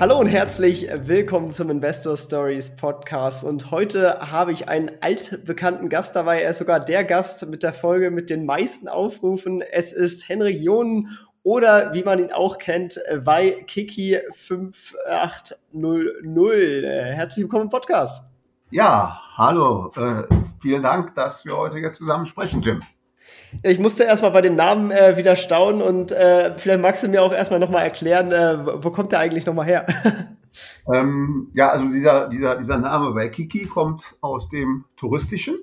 Hallo und herzlich willkommen zum Investor Stories Podcast. Und heute habe ich einen altbekannten Gast dabei. Er ist sogar der Gast mit der Folge mit den meisten Aufrufen. Es ist Henrik Jonen oder wie man ihn auch kennt, bei Kiki 5800. Herzlich willkommen im Podcast. Ja, hallo. Äh, vielen Dank, dass wir heute jetzt zusammen sprechen, Jim. Ja, ich musste erstmal bei dem Namen äh, wieder staunen und äh, vielleicht magst du mir auch erstmal nochmal erklären, äh, wo kommt der eigentlich nochmal her? ähm, ja, also dieser, dieser, dieser Name Waikiki kommt aus dem Touristischen,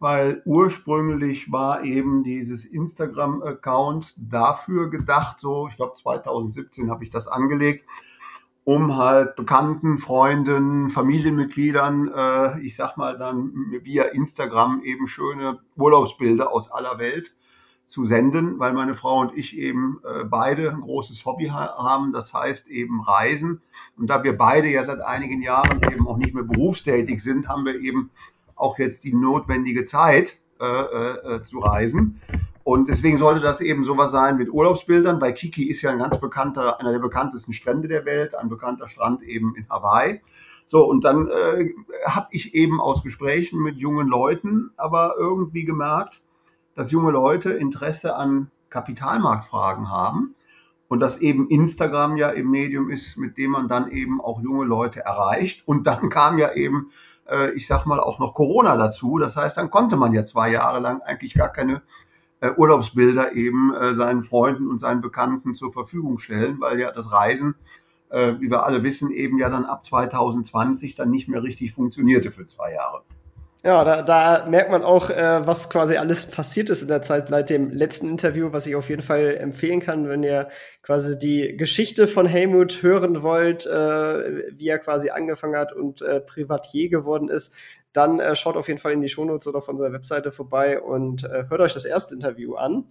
weil ursprünglich war eben dieses Instagram-Account dafür gedacht, so, ich glaube 2017 habe ich das angelegt, um halt Bekannten, Freunden, Familienmitgliedern, äh, ich sag mal dann via Instagram eben schöne Urlaubsbilder aus aller Welt zu senden, weil meine Frau und ich eben äh, beide ein großes Hobby ha haben, das heißt eben Reisen. Und da wir beide ja seit einigen Jahren eben auch nicht mehr berufstätig sind, haben wir eben auch jetzt die notwendige Zeit äh, äh, äh zu reisen. Und deswegen sollte das eben sowas sein mit Urlaubsbildern, weil Kiki ist ja ein ganz bekannter, einer der bekanntesten Strände der Welt, ein bekannter Strand eben in Hawaii. So, und dann äh, habe ich eben aus Gesprächen mit jungen Leuten aber irgendwie gemerkt, dass junge Leute Interesse an Kapitalmarktfragen haben und dass eben Instagram ja im Medium ist, mit dem man dann eben auch junge Leute erreicht. Und dann kam ja eben, äh, ich sag mal, auch noch Corona dazu. Das heißt, dann konnte man ja zwei Jahre lang eigentlich gar keine Urlaubsbilder eben äh, seinen Freunden und seinen Bekannten zur Verfügung stellen, weil ja das Reisen, äh, wie wir alle wissen, eben ja dann ab 2020 dann nicht mehr richtig funktionierte für zwei Jahre. Ja, da, da merkt man auch, äh, was quasi alles passiert ist in der Zeit seit dem letzten Interview, was ich auf jeden Fall empfehlen kann, wenn ihr quasi die Geschichte von Helmut hören wollt, äh, wie er quasi angefangen hat und äh, Privatier geworden ist dann äh, schaut auf jeden Fall in die Shownotes oder auf unserer Webseite vorbei und äh, hört euch das erste Interview an.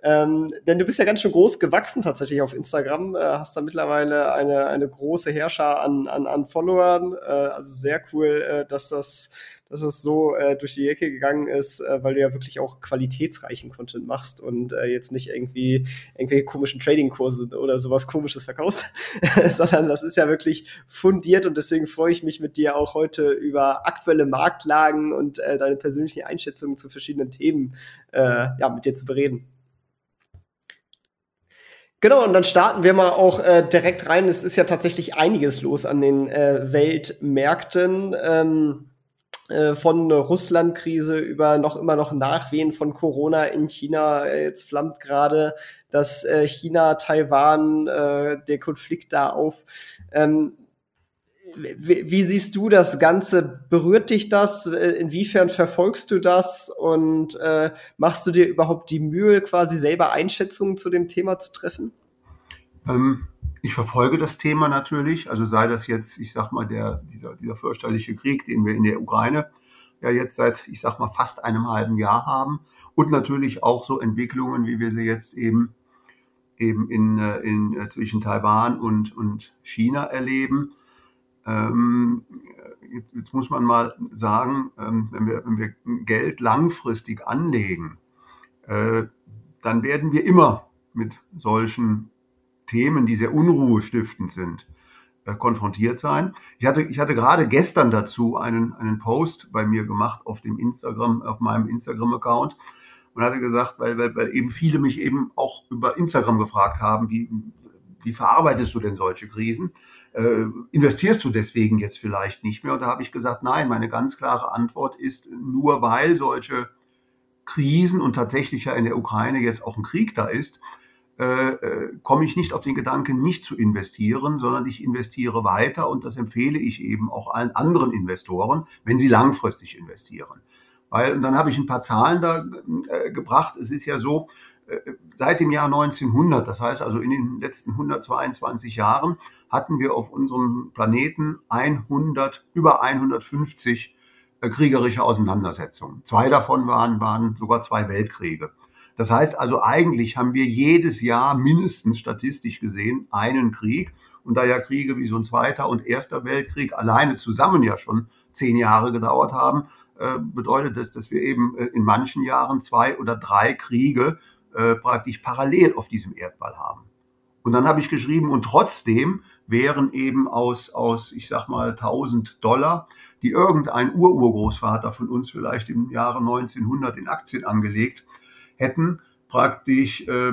Ähm, denn du bist ja ganz schön groß gewachsen tatsächlich auf Instagram, äh, hast da mittlerweile eine, eine große Herrscher an, an, an Followern. Äh, also sehr cool, äh, dass das dass es so äh, durch die Ecke gegangen ist, äh, weil du ja wirklich auch qualitätsreichen Content machst und äh, jetzt nicht irgendwie irgendwelche komischen Trading-Kurse oder sowas komisches verkaufst, sondern das ist ja wirklich fundiert und deswegen freue ich mich mit dir auch heute über aktuelle Marktlagen und äh, deine persönlichen Einschätzungen zu verschiedenen Themen äh, ja, mit dir zu bereden. Genau, und dann starten wir mal auch äh, direkt rein. Es ist ja tatsächlich einiges los an den äh, Weltmärkten. Ähm, äh, von Russland-Krise über noch immer noch Nachwehen von Corona in China. Äh, jetzt flammt gerade das äh, China-Taiwan, der Konflikt da auf. Ähm, wie, siehst du das Ganze? Berührt dich das? Inwiefern verfolgst du das? Und äh, machst du dir überhaupt die Mühe, quasi selber Einschätzungen zu dem Thema zu treffen? Ähm, ich verfolge das Thema natürlich, also sei das jetzt, ich sag mal, der, dieser, dieser fürchterliche Krieg, den wir in der Ukraine ja jetzt seit, ich sag mal, fast einem halben Jahr haben und natürlich auch so Entwicklungen, wie wir sie jetzt eben eben in, äh, in äh, zwischen Taiwan und, und China erleben. Ähm, jetzt, jetzt, muss man mal sagen, ähm, wenn, wir, wenn wir Geld langfristig anlegen, äh, dann werden wir immer mit solchen Themen, die sehr unruhestiftend sind, äh, konfrontiert sein. Ich hatte, ich hatte gerade gestern dazu einen, einen Post bei mir gemacht auf dem Instagram, auf meinem Instagram-Account und hatte gesagt, weil, weil, weil eben viele mich eben auch über Instagram gefragt haben, wie, wie verarbeitest du denn solche Krisen? Äh, investierst du deswegen jetzt vielleicht nicht mehr? Und da habe ich gesagt, nein, meine ganz klare Antwort ist, nur weil solche Krisen und tatsächlich ja in der Ukraine jetzt auch ein Krieg da ist, äh, äh, komme ich nicht auf den Gedanken, nicht zu investieren, sondern ich investiere weiter und das empfehle ich eben auch allen anderen Investoren, wenn sie langfristig investieren. Weil, und dann habe ich ein paar Zahlen da äh, gebracht. Es ist ja so, äh, seit dem Jahr 1900, das heißt also in den letzten 122 Jahren, hatten wir auf unserem Planeten 100, über 150 äh, kriegerische Auseinandersetzungen. Zwei davon waren, waren sogar zwei Weltkriege. Das heißt also, eigentlich haben wir jedes Jahr mindestens statistisch gesehen einen Krieg. Und da ja Kriege wie so ein Zweiter und Erster Weltkrieg alleine zusammen ja schon zehn Jahre gedauert haben, äh, bedeutet das, dass wir eben äh, in manchen Jahren zwei oder drei Kriege äh, praktisch parallel auf diesem Erdball haben. Und dann habe ich geschrieben, und trotzdem wären eben aus, aus ich sag mal, 1000 Dollar, die irgendein Ururgroßvater von uns vielleicht im Jahre 1900 in Aktien angelegt hätten, praktisch äh,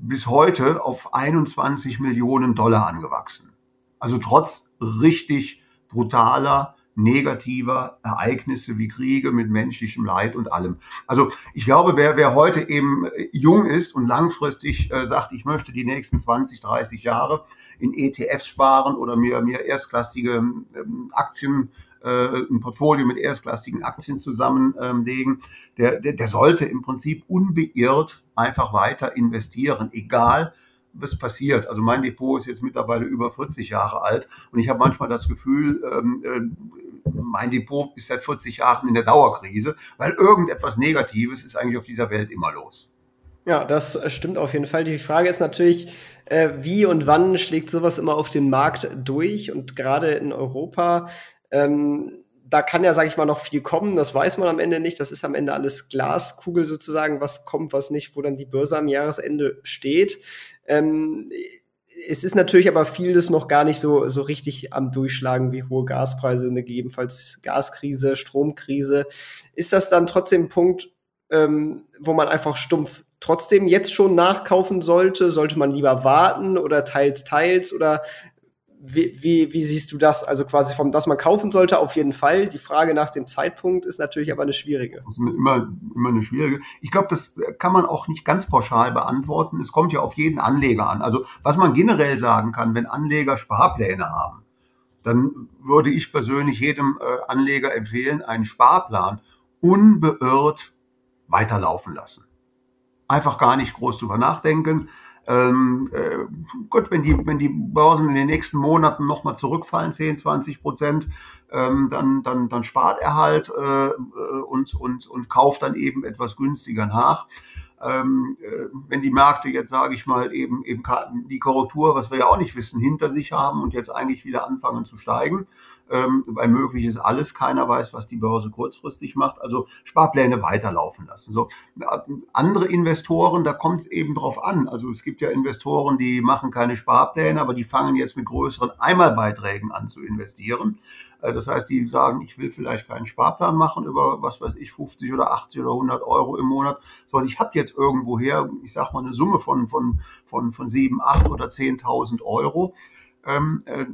bis heute auf 21 Millionen Dollar angewachsen. Also trotz richtig brutaler negativer Ereignisse wie Kriege mit menschlichem Leid und allem. Also ich glaube, wer, wer heute eben äh, jung ist und langfristig äh, sagt, ich möchte die nächsten 20, 30 Jahre in ETFs sparen oder mir, mir erstklassige ähm, Aktien, äh, ein Portfolio mit erstklassigen Aktien zusammenlegen, der, der, der sollte im Prinzip unbeirrt einfach weiter investieren, egal was passiert. Also mein Depot ist jetzt mittlerweile über 40 Jahre alt und ich habe manchmal das Gefühl, ähm, äh, mein Depot ist seit 40 Jahren in der Dauerkrise, weil irgendetwas Negatives ist eigentlich auf dieser Welt immer los. Ja, das stimmt auf jeden Fall. Die Frage ist natürlich, äh, wie und wann schlägt sowas immer auf den Markt durch? Und gerade in Europa, ähm, da kann ja, sage ich mal, noch viel kommen. Das weiß man am Ende nicht. Das ist am Ende alles Glaskugel sozusagen, was kommt, was nicht, wo dann die Börse am Jahresende steht. Ähm, es ist natürlich aber vieles noch gar nicht so, so richtig am Durchschlagen wie hohe Gaspreise, eine gegebenenfalls Gaskrise, Stromkrise. Ist das dann trotzdem ein Punkt, ähm, wo man einfach stumpf trotzdem jetzt schon nachkaufen sollte? Sollte man lieber warten oder teils, teils? Oder wie, wie, wie, siehst du das? Also quasi vom, dass man kaufen sollte, auf jeden Fall. Die Frage nach dem Zeitpunkt ist natürlich aber eine schwierige. Das ist immer, immer eine schwierige. Ich glaube, das kann man auch nicht ganz pauschal beantworten. Es kommt ja auf jeden Anleger an. Also was man generell sagen kann, wenn Anleger Sparpläne haben, dann würde ich persönlich jedem äh, Anleger empfehlen, einen Sparplan unbeirrt weiterlaufen lassen. Einfach gar nicht groß drüber nachdenken ähm, äh, gut, wenn die, wenn die Börsen in den nächsten Monaten nochmal zurückfallen, 10, 20 Prozent, ähm, dann, dann, dann spart er halt äh, und, und, und kauft dann eben etwas günstiger nach. Ähm, äh, wenn die Märkte jetzt, sage ich mal, eben, eben die Korrektur, was wir ja auch nicht wissen, hinter sich haben und jetzt eigentlich wieder anfangen zu steigen, ähm, weil möglich ist alles, keiner weiß, was die Börse kurzfristig macht, also Sparpläne weiterlaufen lassen. So andere Investoren, da kommt es eben drauf an. Also es gibt ja Investoren, die machen keine Sparpläne, aber die fangen jetzt mit größeren Einmalbeiträgen an zu investieren. Äh, das heißt, die sagen, ich will vielleicht keinen Sparplan machen über, was weiß ich, 50 oder 80 oder 100 Euro im Monat, sondern ich habe jetzt irgendwoher, ich sag mal, eine Summe von, von, von, von 7, 8 oder 10.000 Euro. Ähm, äh,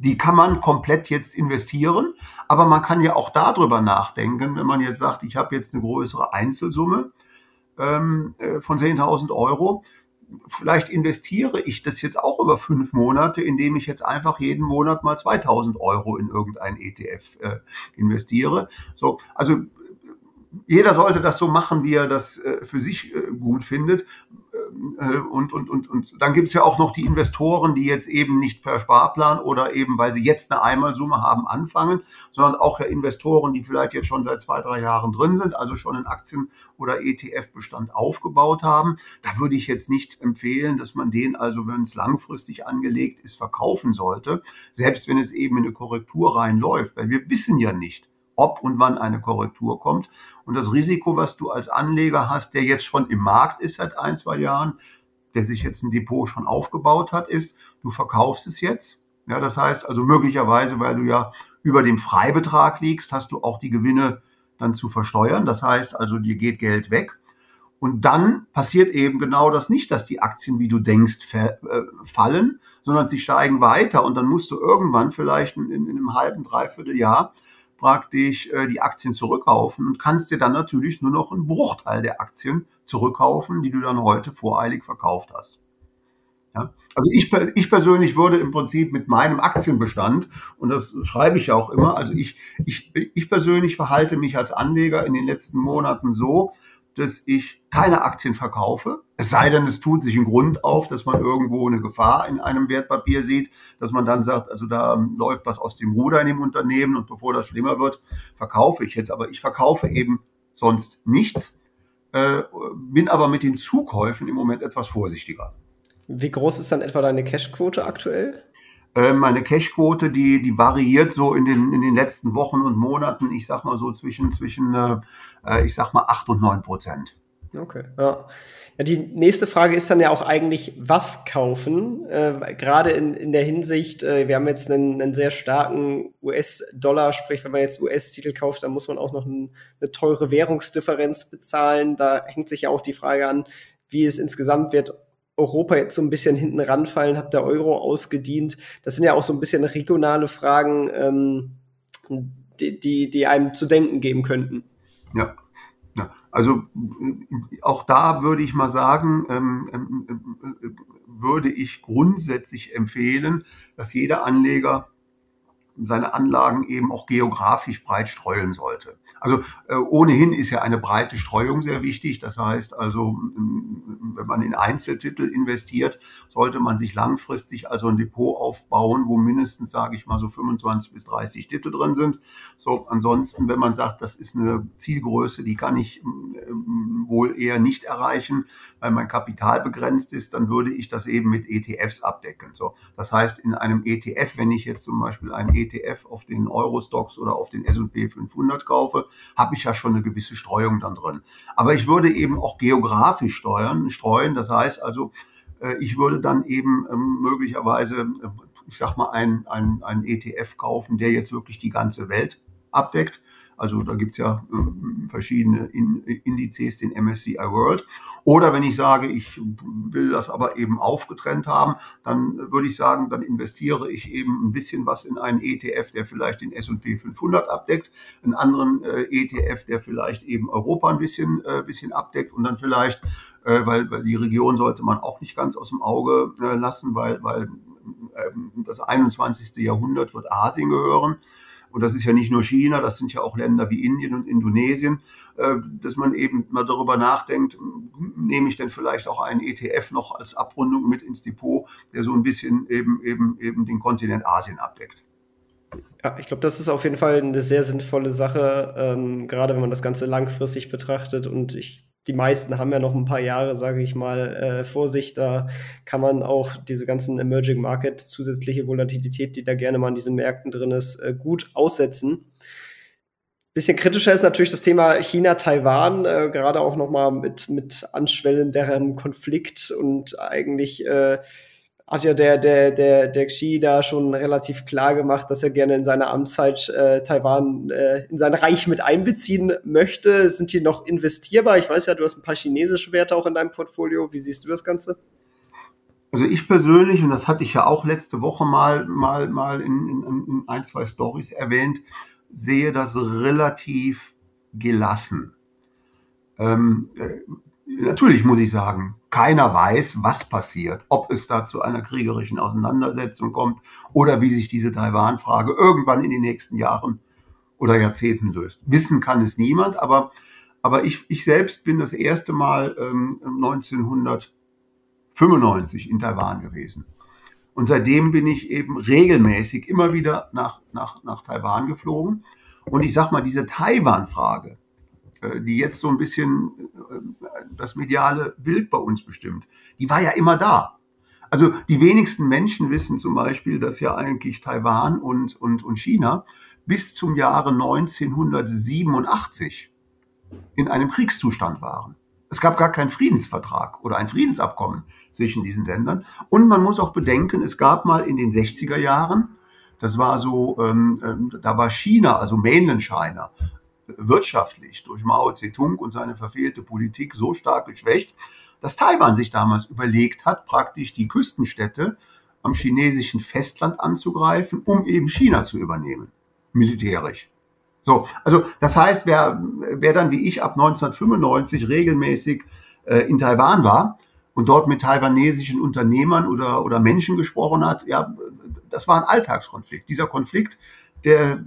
die kann man komplett jetzt investieren, aber man kann ja auch darüber nachdenken, wenn man jetzt sagt, ich habe jetzt eine größere Einzelsumme ähm, äh, von 10.000 Euro, vielleicht investiere ich das jetzt auch über fünf Monate, indem ich jetzt einfach jeden Monat mal 2000 Euro in irgendein ETF äh, investiere. So, also jeder sollte das so machen, wie er das äh, für sich äh, gut findet. Äh, und, und, und, und dann gibt es ja auch noch die Investoren, die jetzt eben nicht per Sparplan oder eben, weil sie jetzt eine Einmalsumme haben, anfangen, sondern auch ja Investoren, die vielleicht jetzt schon seit zwei, drei Jahren drin sind, also schon einen Aktien- oder ETF-Bestand aufgebaut haben. Da würde ich jetzt nicht empfehlen, dass man den also, wenn es langfristig angelegt ist, verkaufen sollte, selbst wenn es eben in eine Korrektur reinläuft, weil wir wissen ja nicht, ob und wann eine Korrektur kommt. Und das Risiko, was du als Anleger hast, der jetzt schon im Markt ist seit ein, zwei Jahren, der sich jetzt ein Depot schon aufgebaut hat, ist, du verkaufst es jetzt. Ja, das heißt also möglicherweise, weil du ja über dem Freibetrag liegst, hast du auch die Gewinne dann zu versteuern. Das heißt also, dir geht Geld weg. Und dann passiert eben genau das nicht, dass die Aktien, wie du denkst, äh, fallen, sondern sie steigen weiter. Und dann musst du irgendwann vielleicht in, in einem halben, dreiviertel Jahr praktisch äh, die Aktien zurückkaufen und kannst dir dann natürlich nur noch einen Bruchteil der Aktien zurückkaufen, die du dann heute voreilig verkauft hast. Ja? Also ich, ich persönlich würde im Prinzip mit meinem Aktienbestand, und das schreibe ich ja auch immer, also ich, ich, ich persönlich verhalte mich als Anleger in den letzten Monaten so, dass ich keine Aktien verkaufe. Es sei denn, es tut sich ein Grund auf, dass man irgendwo eine Gefahr in einem Wertpapier sieht, dass man dann sagt, also da läuft was aus dem Ruder in dem Unternehmen und bevor das schlimmer wird, verkaufe ich jetzt. Aber ich verkaufe eben sonst nichts, äh, bin aber mit den Zukäufen im Moment etwas vorsichtiger. Wie groß ist dann etwa deine Cashquote aktuell? Äh, meine Cashquote, die, die variiert so in den, in den letzten Wochen und Monaten, ich sag mal so zwischen, zwischen äh, ich sag mal 8 und 9 Prozent. Okay, ja. ja. Die nächste Frage ist dann ja auch eigentlich, was kaufen? Äh, Gerade in, in der Hinsicht, äh, wir haben jetzt einen, einen sehr starken US-Dollar, sprich, wenn man jetzt US-Titel kauft, dann muss man auch noch ein, eine teure Währungsdifferenz bezahlen. Da hängt sich ja auch die Frage an, wie es insgesamt wird, Europa jetzt so ein bisschen hinten ranfallen, hat der Euro ausgedient. Das sind ja auch so ein bisschen regionale Fragen, ähm, die, die, die einem zu denken geben könnten. Ja. ja. Also auch da würde ich mal sagen, ähm, ähm, würde ich grundsätzlich empfehlen, dass jeder Anleger seine Anlagen eben auch geografisch breit streuen sollte. Also äh, ohnehin ist ja eine breite Streuung sehr wichtig. Das heißt also, wenn man in Einzeltitel investiert, sollte man sich langfristig also ein Depot aufbauen, wo mindestens, sage ich mal, so 25 bis 30 Titel drin sind. So, ansonsten, wenn man sagt, das ist eine Zielgröße, die kann ich ähm, wohl eher nicht erreichen, weil mein Kapital begrenzt ist, dann würde ich das eben mit ETFs abdecken. So, das heißt, in einem ETF, wenn ich jetzt zum Beispiel einen ETF auf den Eurostox oder auf den S&P 500 kaufe, habe ich ja schon eine gewisse Streuung dann drin. Aber ich würde eben auch geografisch steuern, streuen. Das heißt also, äh, ich würde dann eben ähm, möglicherweise, äh, ich sag mal, ein, ein, ein ETF kaufen, der jetzt wirklich die ganze Welt abdeckt. Also da gibt's ja äh, verschiedene Indizes, den MSCI World. Oder wenn ich sage, ich will das aber eben aufgetrennt haben, dann würde ich sagen, dann investiere ich eben ein bisschen was in einen ETF, der vielleicht den S&P 500 abdeckt, einen anderen äh, ETF, der vielleicht eben Europa ein bisschen, äh, bisschen abdeckt und dann vielleicht, äh, weil, weil die Region sollte man auch nicht ganz aus dem Auge äh, lassen, weil, weil äh, das 21. Jahrhundert wird Asien gehören. Und das ist ja nicht nur China, das sind ja auch Länder wie Indien und Indonesien, äh, dass man eben mal darüber nachdenkt, nehme ich denn vielleicht auch einen ETF noch als Abrundung mit ins Depot, der so ein bisschen eben, eben, eben den Kontinent Asien abdeckt. Ja, ich glaube, das ist auf jeden Fall eine sehr sinnvolle Sache, ähm, gerade wenn man das Ganze langfristig betrachtet. Und ich die meisten haben ja noch ein paar Jahre, sage ich mal, äh, vor sich. Da kann man auch diese ganzen Emerging Market, zusätzliche Volatilität, die da gerne mal in diesen Märkten drin ist, äh, gut aussetzen. Bisschen kritischer ist natürlich das Thema China-Taiwan, äh, gerade auch nochmal mit, mit anschwellenderem Konflikt und eigentlich äh, hat ja der, der, der, der Xi da schon relativ klar gemacht, dass er gerne in seiner Amtszeit äh, Taiwan äh, in sein Reich mit einbeziehen möchte. Sind die noch investierbar? Ich weiß ja, du hast ein paar chinesische Werte auch in deinem Portfolio. Wie siehst du das Ganze? Also ich persönlich, und das hatte ich ja auch letzte Woche mal, mal, mal in, in, in ein, zwei Stories erwähnt, sehe das relativ gelassen. Ähm, äh, natürlich muss ich sagen, keiner weiß, was passiert, ob es da zu einer kriegerischen Auseinandersetzung kommt oder wie sich diese Taiwan-Frage irgendwann in den nächsten Jahren oder Jahrzehnten löst. Wissen kann es niemand, aber, aber ich, ich selbst bin das erste Mal ähm, 1995 in Taiwan gewesen. Und seitdem bin ich eben regelmäßig immer wieder nach, nach, nach Taiwan geflogen. Und ich sag mal, diese Taiwan-Frage, die jetzt so ein bisschen äh, das mediale Bild bei uns bestimmt, die war ja immer da. Also die wenigsten Menschen wissen zum Beispiel, dass ja eigentlich Taiwan und, und, und China bis zum Jahre 1987 in einem Kriegszustand waren. Es gab gar keinen Friedensvertrag oder ein Friedensabkommen zwischen diesen Ländern. Und man muss auch bedenken, es gab mal in den 60er Jahren, das war so, ähm, ähm, da war China, also Mainland China, wirtschaftlich durch Mao Zedong und seine verfehlte Politik so stark geschwächt, dass Taiwan sich damals überlegt hat, praktisch die Küstenstädte am chinesischen Festland anzugreifen, um eben China zu übernehmen, militärisch. So, also das heißt, wer, wer dann wie ich ab 1995 regelmäßig äh, in Taiwan war und dort mit taiwanesischen Unternehmern oder, oder Menschen gesprochen hat, ja, das war ein Alltagskonflikt. Dieser Konflikt, der,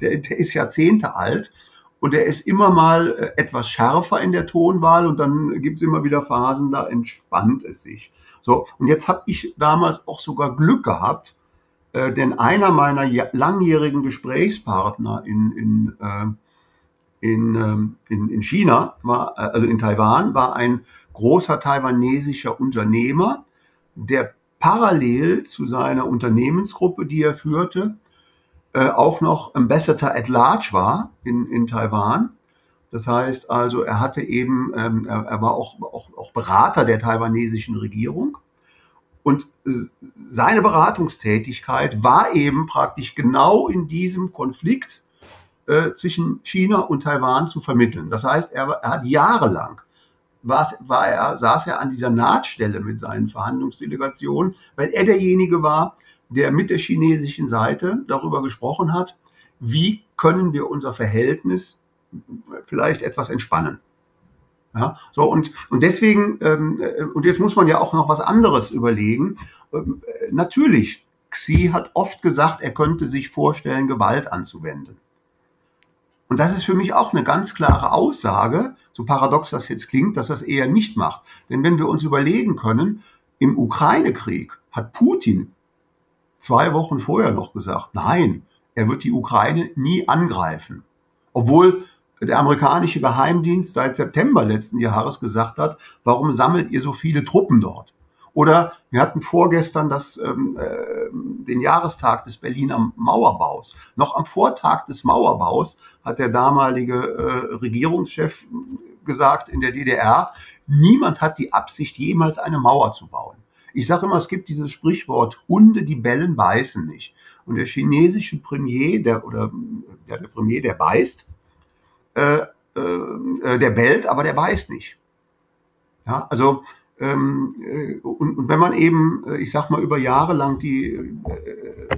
der, der ist Jahrzehnte alt und er ist immer mal äh, etwas schärfer in der Tonwahl und dann gibt es immer wieder Phasen, da entspannt es sich. So, und jetzt habe ich damals auch sogar Glück gehabt, äh, denn einer meiner langjährigen Gesprächspartner in, in, äh, in, ähm, in, in China, war, äh, also in Taiwan, war ein großer taiwanesischer Unternehmer, der parallel zu seiner Unternehmensgruppe, die er führte, äh, auch noch Ambassador at Large war in, in Taiwan. Das heißt also, er hatte eben, ähm, er, er, war auch, auch, auch Berater der taiwanesischen Regierung. Und seine Beratungstätigkeit war eben praktisch genau in diesem Konflikt äh, zwischen China und Taiwan zu vermitteln. Das heißt, er, er hat jahrelang war, war er, saß er an dieser Nahtstelle mit seinen Verhandlungsdelegationen, weil er derjenige war, der mit der chinesischen Seite darüber gesprochen hat, wie können wir unser Verhältnis vielleicht etwas entspannen. Ja, so und, und deswegen, ähm, äh, und jetzt muss man ja auch noch was anderes überlegen. Ähm, äh, natürlich, Xi hat oft gesagt, er könnte sich vorstellen, Gewalt anzuwenden. Und das ist für mich auch eine ganz klare Aussage, so paradox das jetzt klingt, dass das eher nicht macht. Denn wenn wir uns überlegen können, im Ukraine-Krieg hat Putin zwei Wochen vorher noch gesagt, nein, er wird die Ukraine nie angreifen. Obwohl der amerikanische Geheimdienst seit September letzten Jahres gesagt hat, warum sammelt ihr so viele Truppen dort? Oder wir hatten vorgestern das, ähm, äh, den Jahrestag des Berliner Mauerbaus. Noch am Vortag des Mauerbaus hat der damalige äh, Regierungschef gesagt in der DDR, niemand hat die Absicht, jemals eine Mauer zu bauen. Ich sage immer, es gibt dieses Sprichwort, Hunde, die bellen, beißen nicht. Und der chinesische Premier, der, oder der, der Premier, der beißt, äh, äh, der bellt, aber der beißt nicht. Ja, also ähm, äh, und, und, wenn man eben, äh, ich sag mal, über Jahre lang die äh,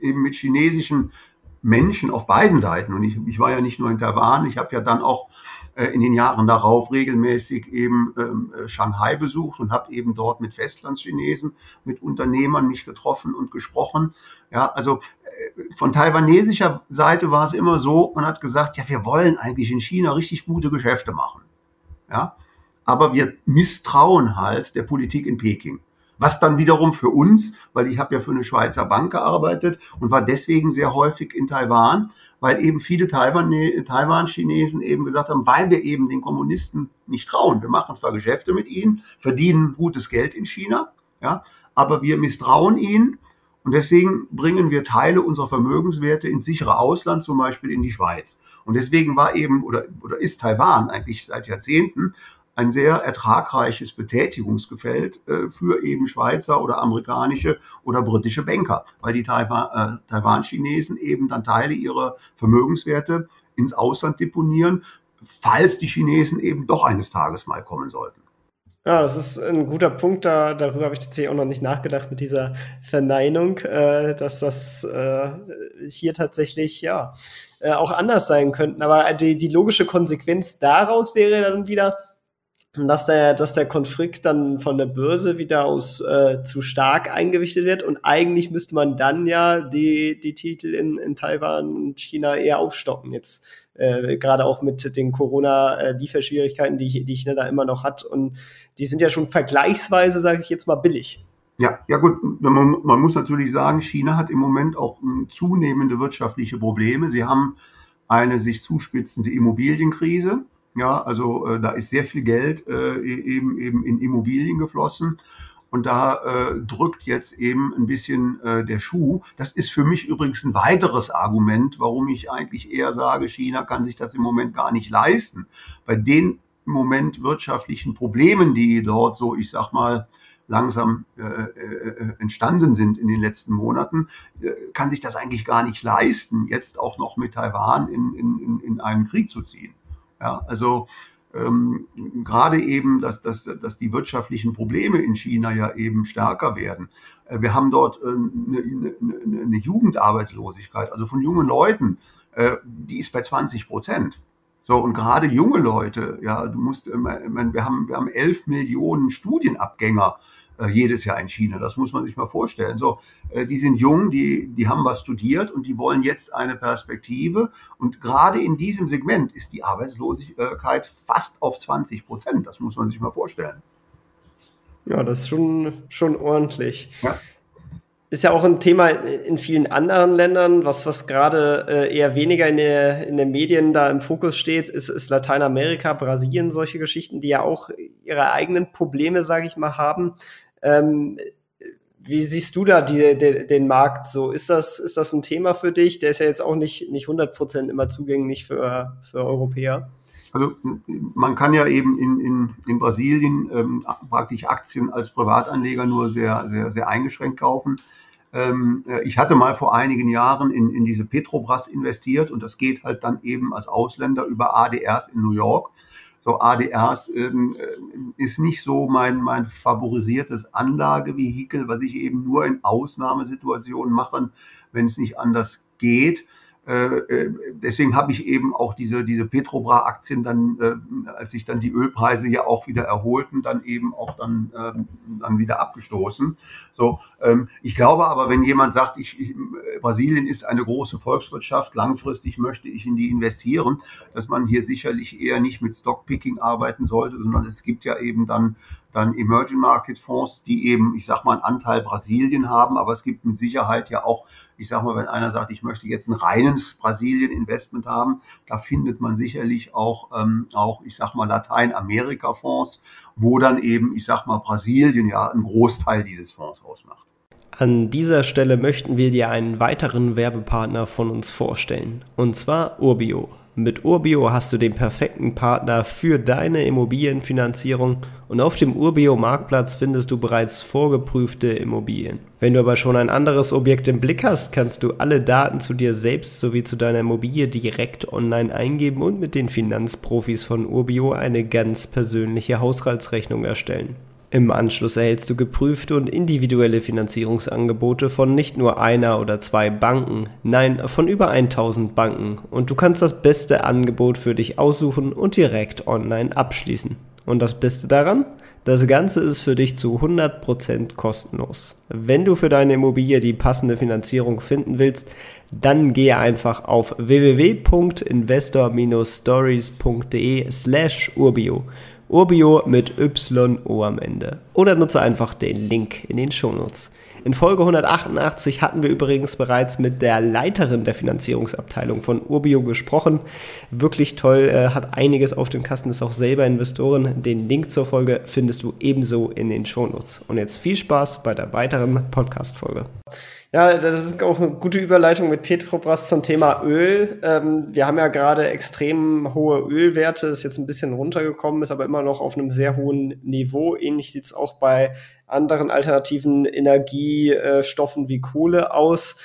eben mit chinesischen Menschen auf beiden Seiten, und ich, ich war ja nicht nur in Taiwan, ich habe ja dann auch äh, in den Jahren darauf regelmäßig eben ähm, Shanghai besucht und habe eben dort mit Festlandschinesen, mit Unternehmern mich getroffen und gesprochen. Ja, also von taiwanesischer Seite war es immer so, man hat gesagt, ja, wir wollen eigentlich in China richtig gute Geschäfte machen. Ja, aber wir misstrauen halt der Politik in Peking. Was dann wiederum für uns, weil ich habe ja für eine Schweizer Bank gearbeitet und war deswegen sehr häufig in Taiwan, weil eben viele Taiwan-Chinesen eben gesagt haben, weil wir eben den Kommunisten nicht trauen. Wir machen zwar Geschäfte mit ihnen, verdienen gutes Geld in China, ja, aber wir misstrauen ihnen und deswegen bringen wir Teile unserer Vermögenswerte ins sichere Ausland, zum Beispiel in die Schweiz. Und deswegen war eben oder, oder ist Taiwan eigentlich seit Jahrzehnten ein sehr ertragreiches Betätigungsgefeld äh, für eben Schweizer oder amerikanische oder britische Banker, weil die Taiwan, äh, Taiwan-Chinesen eben dann Teile ihrer Vermögenswerte ins Ausland deponieren, falls die Chinesen eben doch eines Tages mal kommen sollten. Ja, das ist ein guter Punkt. Da, darüber habe ich tatsächlich auch noch nicht nachgedacht mit dieser Verneinung, äh, dass das äh, hier tatsächlich ja äh, auch anders sein könnten. Aber die, die logische Konsequenz daraus wäre dann wieder, dass der, dass der Konflikt dann von der Börse wieder aus äh, zu stark eingewichtet wird und eigentlich müsste man dann ja die, die Titel in, in Taiwan und China eher aufstocken jetzt. Äh, gerade auch mit den Corona-Lieferschwierigkeiten, die, die China da immer noch hat. Und die sind ja schon vergleichsweise, sage ich jetzt mal, billig. Ja, ja gut, man, man, muss natürlich sagen, China hat im Moment auch zunehmende wirtschaftliche Probleme. Sie haben eine sich zuspitzende Immobilienkrise. Ja, also äh, da ist sehr viel Geld äh, e-, eben, eben in Immobilien geflossen. Und da äh, drückt jetzt eben ein bisschen äh, der Schuh. Das ist für mich übrigens ein weiteres Argument, warum ich eigentlich eher sage, China kann sich das im Moment gar nicht leisten. Bei den im Moment wirtschaftlichen Problemen, die dort so, ich sag mal, langsam äh, äh, entstanden sind in den letzten Monaten, äh, kann sich das eigentlich gar nicht leisten, jetzt auch noch mit Taiwan in, in, in einen Krieg zu ziehen. Ja, also ähm, gerade eben, dass, dass, dass die wirtschaftlichen Probleme in China ja eben stärker werden. Äh, wir haben dort äh, eine, eine, eine, Jugendarbeitslosigkeit, also von jungen Leuten, äh, die ist bei 20 Prozent. So, und gerade junge Leute, ja, du musst, äh, wir haben, wir haben 11 Millionen Studienabgänger äh, jedes Jahr in China. Das muss man sich mal vorstellen. So, äh, die sind jung, die, die haben was studiert und die wollen jetzt eine Perspektive. Und gerade in diesem Segment ist die Arbeitslosigkeit fast auf 20 Prozent. Das muss man sich mal vorstellen. Ja, das ist schon, schon ordentlich. Ja. ist ja auch ein Thema in vielen anderen Ländern, was, was gerade äh, eher weniger in der, in den Medien da im Fokus steht, ist, ist Lateinamerika, Brasilien, solche Geschichten, die ja auch ihre eigenen Probleme, sage ich mal, haben. Ähm, wie siehst du da die, die, den Markt so? Ist das, ist das ein Thema für dich? Der ist ja jetzt auch nicht, nicht 100% immer zugänglich für, für Europäer. Also man kann ja eben in, in, in Brasilien ähm, praktisch Aktien als Privatanleger nur sehr, sehr, sehr eingeschränkt kaufen. Ähm, äh, ich hatte mal vor einigen Jahren in, in diese Petrobras investiert und das geht halt dann eben als Ausländer über ADRs in New York. So ADRs ähm, äh, ist nicht so mein, mein favorisiertes Anlagevehikel, was ich eben nur in Ausnahmesituationen mache, wenn es nicht anders geht. Äh, äh, deswegen habe ich eben auch diese, diese Petrobras-Aktien dann, äh, als sich dann die Ölpreise ja auch wieder erholten, dann eben auch dann, ähm, dann wieder abgestoßen. So, ähm, ich glaube aber, wenn jemand sagt, ich, ich, Brasilien ist eine große Volkswirtschaft, langfristig möchte ich in die investieren, dass man hier sicherlich eher nicht mit Stockpicking arbeiten sollte, sondern es gibt ja eben dann dann Emerging Market Fonds, die eben, ich sag mal, einen Anteil Brasilien haben, aber es gibt mit Sicherheit ja auch ich sage mal, wenn einer sagt, ich möchte jetzt ein reines Brasilien-Investment haben, da findet man sicherlich auch, ähm, auch ich sage mal, Lateinamerika-Fonds, wo dann eben, ich sage mal, Brasilien ja einen Großteil dieses Fonds ausmacht. An dieser Stelle möchten wir dir einen weiteren Werbepartner von uns vorstellen, und zwar Urbio. Mit Urbio hast du den perfekten Partner für deine Immobilienfinanzierung und auf dem Urbio Marktplatz findest du bereits vorgeprüfte Immobilien. Wenn du aber schon ein anderes Objekt im Blick hast, kannst du alle Daten zu dir selbst sowie zu deiner Immobilie direkt online eingeben und mit den Finanzprofis von Urbio eine ganz persönliche Haushaltsrechnung erstellen. Im Anschluss erhältst du geprüfte und individuelle Finanzierungsangebote von nicht nur einer oder zwei Banken, nein, von über 1000 Banken und du kannst das beste Angebot für dich aussuchen und direkt online abschließen. Und das Beste daran? Das Ganze ist für dich zu 100% kostenlos. Wenn du für deine Immobilie die passende Finanzierung finden willst, dann gehe einfach auf www.investor-stories.de slash urbio mit YO am Ende. Oder nutze einfach den Link in den Shownotes. In Folge 188 hatten wir übrigens bereits mit der Leiterin der Finanzierungsabteilung von Urbio gesprochen. Wirklich toll, äh, hat einiges auf dem Kasten, ist auch selber Investoren. Den Link zur Folge findest du ebenso in den Shownotes. Und jetzt viel Spaß bei der weiteren Podcast-Folge. Ja, das ist auch eine gute Überleitung mit Petrobras zum Thema Öl. Ähm, wir haben ja gerade extrem hohe Ölwerte, ist jetzt ein bisschen runtergekommen, ist aber immer noch auf einem sehr hohen Niveau. Ähnlich sieht es auch bei anderen alternativen Energiestoffen wie Kohle aus.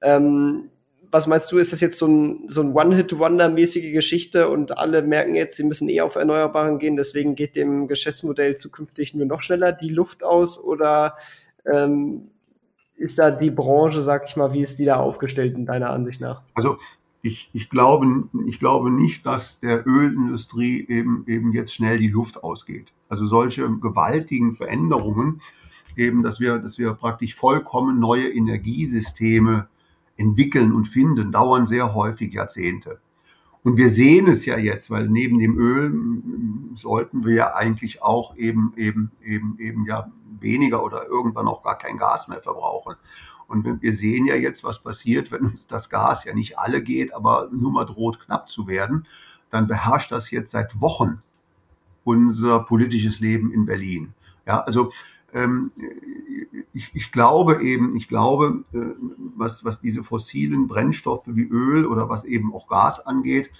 Ähm, was meinst du, ist das jetzt so ein, so ein One-Hit-Wonder-mäßige Geschichte und alle merken jetzt, sie müssen eh auf Erneuerbaren gehen, deswegen geht dem Geschäftsmodell zukünftig nur noch schneller die Luft aus oder ähm, ist da die Branche, sag ich mal, wie ist die da aufgestellt in deiner Ansicht nach? Also ich, ich, glaube, ich glaube nicht, dass der Ölindustrie eben, eben jetzt schnell die Luft ausgeht. Also solche gewaltigen Veränderungen, eben, dass wir, dass wir praktisch vollkommen neue Energiesysteme entwickeln und finden, dauern sehr häufig Jahrzehnte. Und wir sehen es ja jetzt, weil neben dem Öl sollten wir ja eigentlich auch eben, eben, eben, eben ja weniger oder irgendwann auch gar kein Gas mehr verbrauchen. Und wir sehen ja jetzt, was passiert, wenn uns das Gas ja nicht alle geht, aber nur mal droht knapp zu werden, dann beherrscht das jetzt seit Wochen unser politisches Leben in Berlin. Ja, also ähm, ich, ich, glaube eben, ich glaube, äh, was, was diese fossilen Brennstoffe wie Öl oder was eben auch Gas angeht,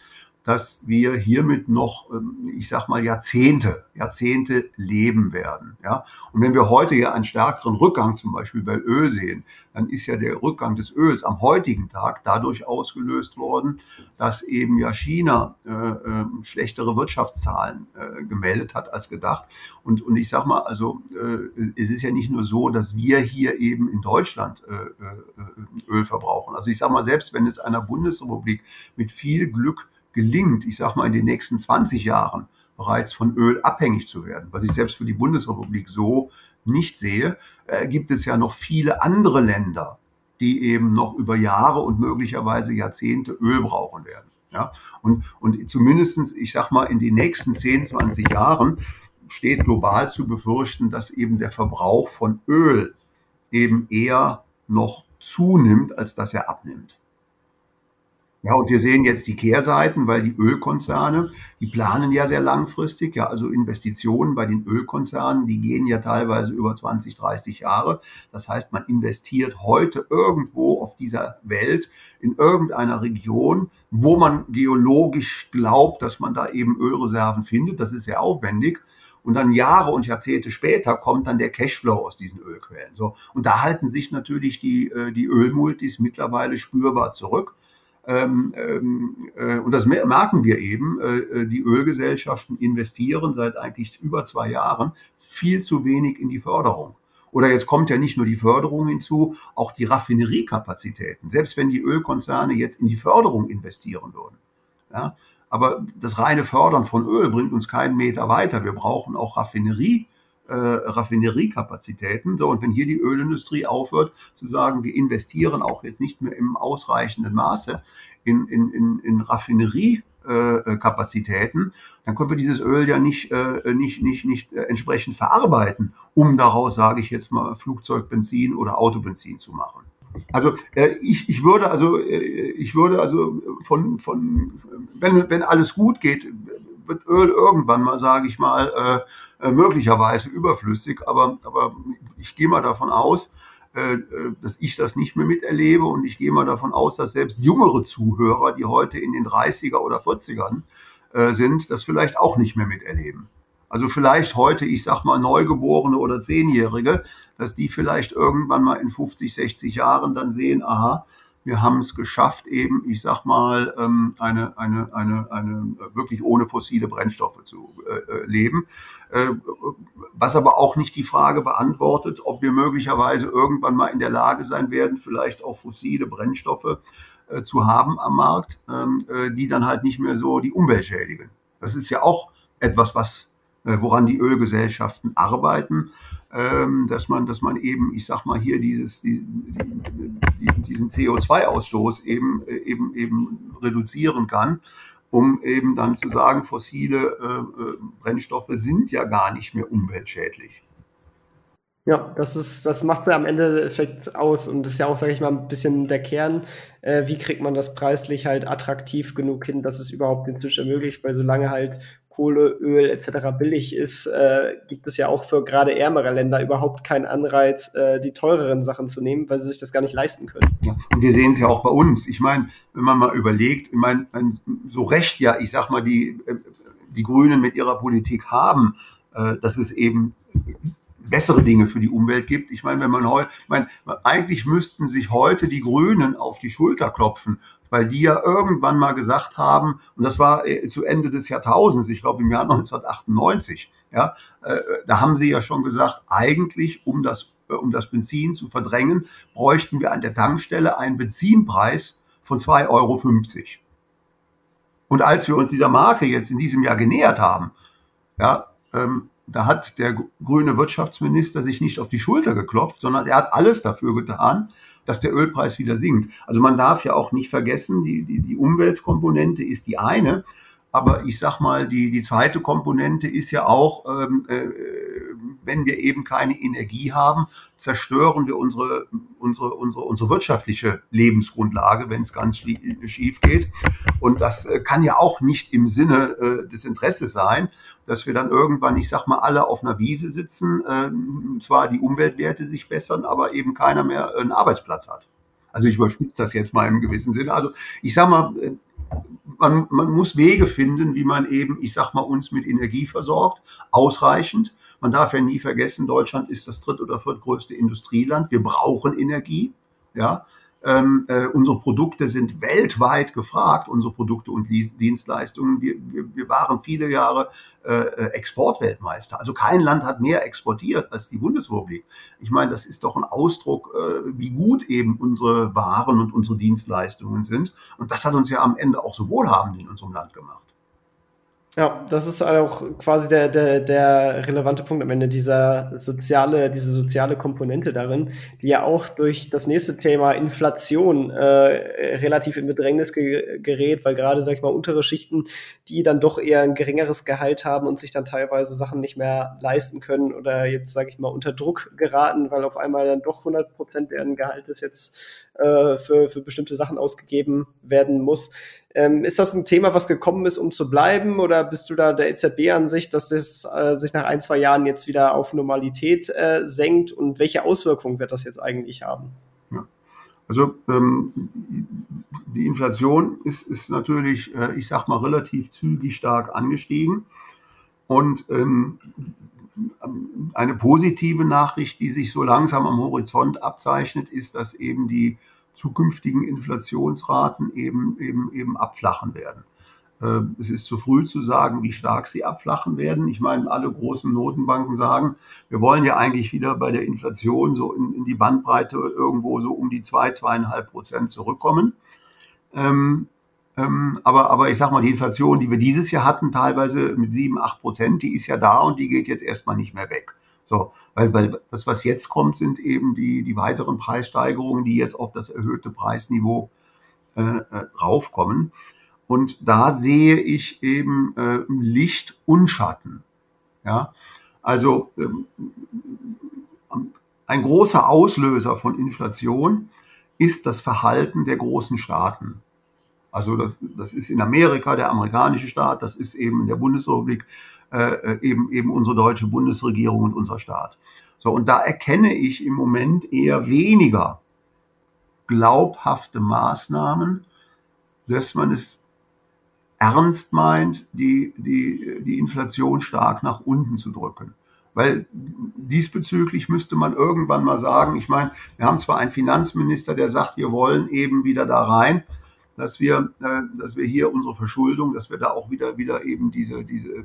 dass wir hiermit noch, ähm, ich sag mal, Jahrzehnte, Jahrzehnte leben werden. Ja? Und wenn wir heute ja einen stärkeren Rückgang zum Beispiel bei Öl sehen, dann ist ja der Rückgang des Öls am heutigen Tag dadurch ausgelöst worden, dass eben ja China äh, äh, schlechtere Wirtschaftszahlen äh, gemeldet hat als gedacht. Und, und ich sag mal, also äh, es ist ja nicht nur so, dass wir hier eben in Deutschland äh, äh, Öl verbrauchen. Also ich sag mal, selbst wenn es einer Bundesrepublik mit viel Glück gelingt, ich sage mal in den nächsten 20 Jahren bereits von Öl abhängig zu werden, was ich selbst für die Bundesrepublik so nicht sehe, äh, gibt es ja noch viele andere Länder, die eben noch über Jahre und möglicherweise Jahrzehnte Öl brauchen werden. Ja? Und, und zumindestens, ich sag mal, in den nächsten 10, 20 Jahren steht global zu befürchten, dass eben der Verbrauch von Öl eben eher noch zunimmt, als dass er abnimmt. Ja, und wir sehen jetzt die Kehrseiten, weil die Ölkonzerne, die planen ja sehr langfristig, ja, also Investitionen bei den Ölkonzernen, die gehen ja teilweise über 20, 30 Jahre. Das heißt, man investiert heute irgendwo auf dieser Welt in irgendeiner Region, wo man geologisch glaubt, dass man da eben Ölreserven findet. Das ist sehr aufwendig. Und dann Jahre und Jahrzehnte später kommt dann der Cashflow aus diesen Ölquellen. So. Und da halten sich natürlich die, äh, die Ölmultis mittlerweile spürbar zurück. Ähm, ähm, äh, und das merken wir eben, äh, äh, die Ölgesellschaften investieren seit eigentlich über zwei Jahren viel zu wenig in die Förderung. Oder jetzt kommt ja nicht nur die Förderung hinzu, auch die Raffineriekapazitäten. Selbst wenn die Ölkonzerne jetzt in die Förderung investieren würden. Ja, aber das reine Fördern von Öl bringt uns keinen Meter weiter. Wir brauchen auch Raffinerie äh, Raffineriekapazitäten. So, und wenn hier die Ölindustrie aufhört zu sagen, wir investieren auch jetzt nicht mehr im ausreichenden Maße in, in, in, in Raffineriekapazitäten, dann können wir dieses Öl ja nicht, äh, nicht, nicht, nicht äh, entsprechend verarbeiten, um daraus, sage ich jetzt mal, Flugzeugbenzin oder Autobenzin zu machen. Also äh, ich, ich würde also äh, ich würde also von von wenn wenn alles gut geht wird Öl irgendwann mal sage ich mal äh, möglicherweise überflüssig, aber, aber ich gehe mal davon aus, äh, dass ich das nicht mehr miterlebe und ich gehe mal davon aus, dass selbst jüngere Zuhörer, die heute in den 30er oder 40ern äh, sind, das vielleicht auch nicht mehr miterleben. Also vielleicht heute, ich sag mal, Neugeborene oder Zehnjährige, dass die vielleicht irgendwann mal in 50, 60 Jahren dann sehen, aha, wir haben es geschafft, eben, ich sag mal, ähm, eine, eine, eine, eine wirklich ohne fossile Brennstoffe zu äh, äh, leben. Äh, was aber auch nicht die Frage beantwortet, ob wir möglicherweise irgendwann mal in der Lage sein werden, vielleicht auch fossile Brennstoffe zu haben am Markt, ähm, die dann halt nicht mehr so die Umwelt schädigen. Das ist ja auch etwas, was, woran die Ölgesellschaften arbeiten ähm, dass man, dass man eben, ich sag mal hier dieses, die, die, diesen CO2-Ausstoß eben, äh, eben, eben reduzieren kann, um eben dann zu sagen, fossile äh, äh, Brennstoffe sind ja gar nicht mehr umweltschädlich. Ja, das ist, das macht ja am Ende Effekt aus und das ist ja auch, sage ich mal, ein bisschen der Kern. Äh, wie kriegt man das preislich halt attraktiv genug hin, dass es überhaupt inzwischen ermöglicht, weil solange halt Kohle, Öl etc. billig ist, äh, gibt es ja auch für gerade ärmere Länder überhaupt keinen Anreiz, äh, die teureren Sachen zu nehmen, weil sie sich das gar nicht leisten können. Ja, und wir sehen es ja auch bei uns. Ich meine, wenn man mal überlegt, ich meine, so recht ja, ich sag mal, die, äh, die Grünen mit ihrer Politik haben, äh, dass es eben bessere Dinge für die Umwelt gibt. Ich meine, wenn man heute, ich meine, eigentlich müssten sich heute die Grünen auf die Schulter klopfen weil die ja irgendwann mal gesagt haben, und das war äh, zu Ende des Jahrtausends, ich glaube im Jahr 1998, ja, äh, da haben sie ja schon gesagt, eigentlich um das, äh, um das Benzin zu verdrängen, bräuchten wir an der Tankstelle einen Benzinpreis von 2,50 Euro. Und als wir uns dieser Marke jetzt in diesem Jahr genähert haben, ja, ähm, da hat der grüne Wirtschaftsminister sich nicht auf die Schulter geklopft, sondern er hat alles dafür getan, dass der Ölpreis wieder sinkt. Also man darf ja auch nicht vergessen, die, die, die Umweltkomponente ist die eine, aber ich sag mal, die, die zweite Komponente ist ja auch, ähm, äh, wenn wir eben keine Energie haben, zerstören wir unsere, unsere, unsere, unsere wirtschaftliche Lebensgrundlage, wenn es ganz schief geht. Und das äh, kann ja auch nicht im Sinne äh, des Interesses sein dass wir dann irgendwann, ich sag mal, alle auf einer Wiese sitzen, äh, zwar die Umweltwerte sich bessern, aber eben keiner mehr einen Arbeitsplatz hat. Also ich überspitze das jetzt mal im gewissen Sinne. Also ich sag mal, äh, man, man muss Wege finden, wie man eben, ich sag mal, uns mit Energie versorgt, ausreichend. Man darf ja nie vergessen, Deutschland ist das dritt- oder viertgrößte Industrieland. Wir brauchen Energie. Ja, ähm, äh, unsere Produkte sind weltweit gefragt, unsere Produkte und Dienstleistungen. Wir, wir, wir waren viele Jahre äh, äh, Exportweltmeister. Also kein Land hat mehr exportiert als die Bundesrepublik. Ich meine, das ist doch ein Ausdruck, äh, wie gut eben unsere Waren und unsere Dienstleistungen sind. Und das hat uns ja am Ende auch so wohlhabend in unserem Land gemacht. Ja, das ist auch quasi der, der, der relevante Punkt am Ende, dieser soziale, diese soziale Komponente darin, die ja auch durch das nächste Thema Inflation äh, relativ in Bedrängnis ge gerät, weil gerade, sag ich mal, untere Schichten, die dann doch eher ein geringeres Gehalt haben und sich dann teilweise Sachen nicht mehr leisten können oder jetzt, sag ich mal, unter Druck geraten, weil auf einmal dann doch 100 Prozent deren Gehaltes jetzt äh, für, für bestimmte Sachen ausgegeben werden muss. Ähm, ist das ein Thema, was gekommen ist, um zu bleiben, oder bist du da der EZB-Ansicht, dass das äh, sich nach ein, zwei Jahren jetzt wieder auf Normalität äh, senkt und welche Auswirkungen wird das jetzt eigentlich haben? Also ähm, die Inflation ist, ist natürlich, äh, ich sag mal, relativ zügig stark angestiegen. Und ähm, eine positive Nachricht, die sich so langsam am Horizont abzeichnet, ist, dass eben die zukünftigen Inflationsraten eben, eben, eben abflachen werden. Ähm, es ist zu früh zu sagen, wie stark sie abflachen werden. Ich meine, alle großen Notenbanken sagen, wir wollen ja eigentlich wieder bei der Inflation so in, in die Bandbreite irgendwo so um die zwei, zweieinhalb Prozent zurückkommen. Ähm, ähm, aber, aber ich sag mal, die Inflation, die wir dieses Jahr hatten, teilweise mit sieben, acht Prozent, die ist ja da und die geht jetzt erstmal nicht mehr weg. So, weil, weil das, was jetzt kommt, sind eben die, die weiteren Preissteigerungen, die jetzt auf das erhöhte Preisniveau äh, äh, raufkommen. Und da sehe ich eben äh, Licht und Schatten. Ja, also ähm, ein großer Auslöser von Inflation ist das Verhalten der großen Staaten. Also das, das ist in Amerika der amerikanische Staat, das ist eben in der Bundesrepublik äh, eben, eben unsere deutsche Bundesregierung und unser Staat. So, und da erkenne ich im Moment eher weniger glaubhafte Maßnahmen, dass man es ernst meint, die, die, die Inflation stark nach unten zu drücken. Weil diesbezüglich müsste man irgendwann mal sagen, ich meine, wir haben zwar einen Finanzminister, der sagt, wir wollen eben wieder da rein, dass wir, äh, dass wir hier unsere Verschuldung, dass wir da auch wieder, wieder eben diese, diese, äh,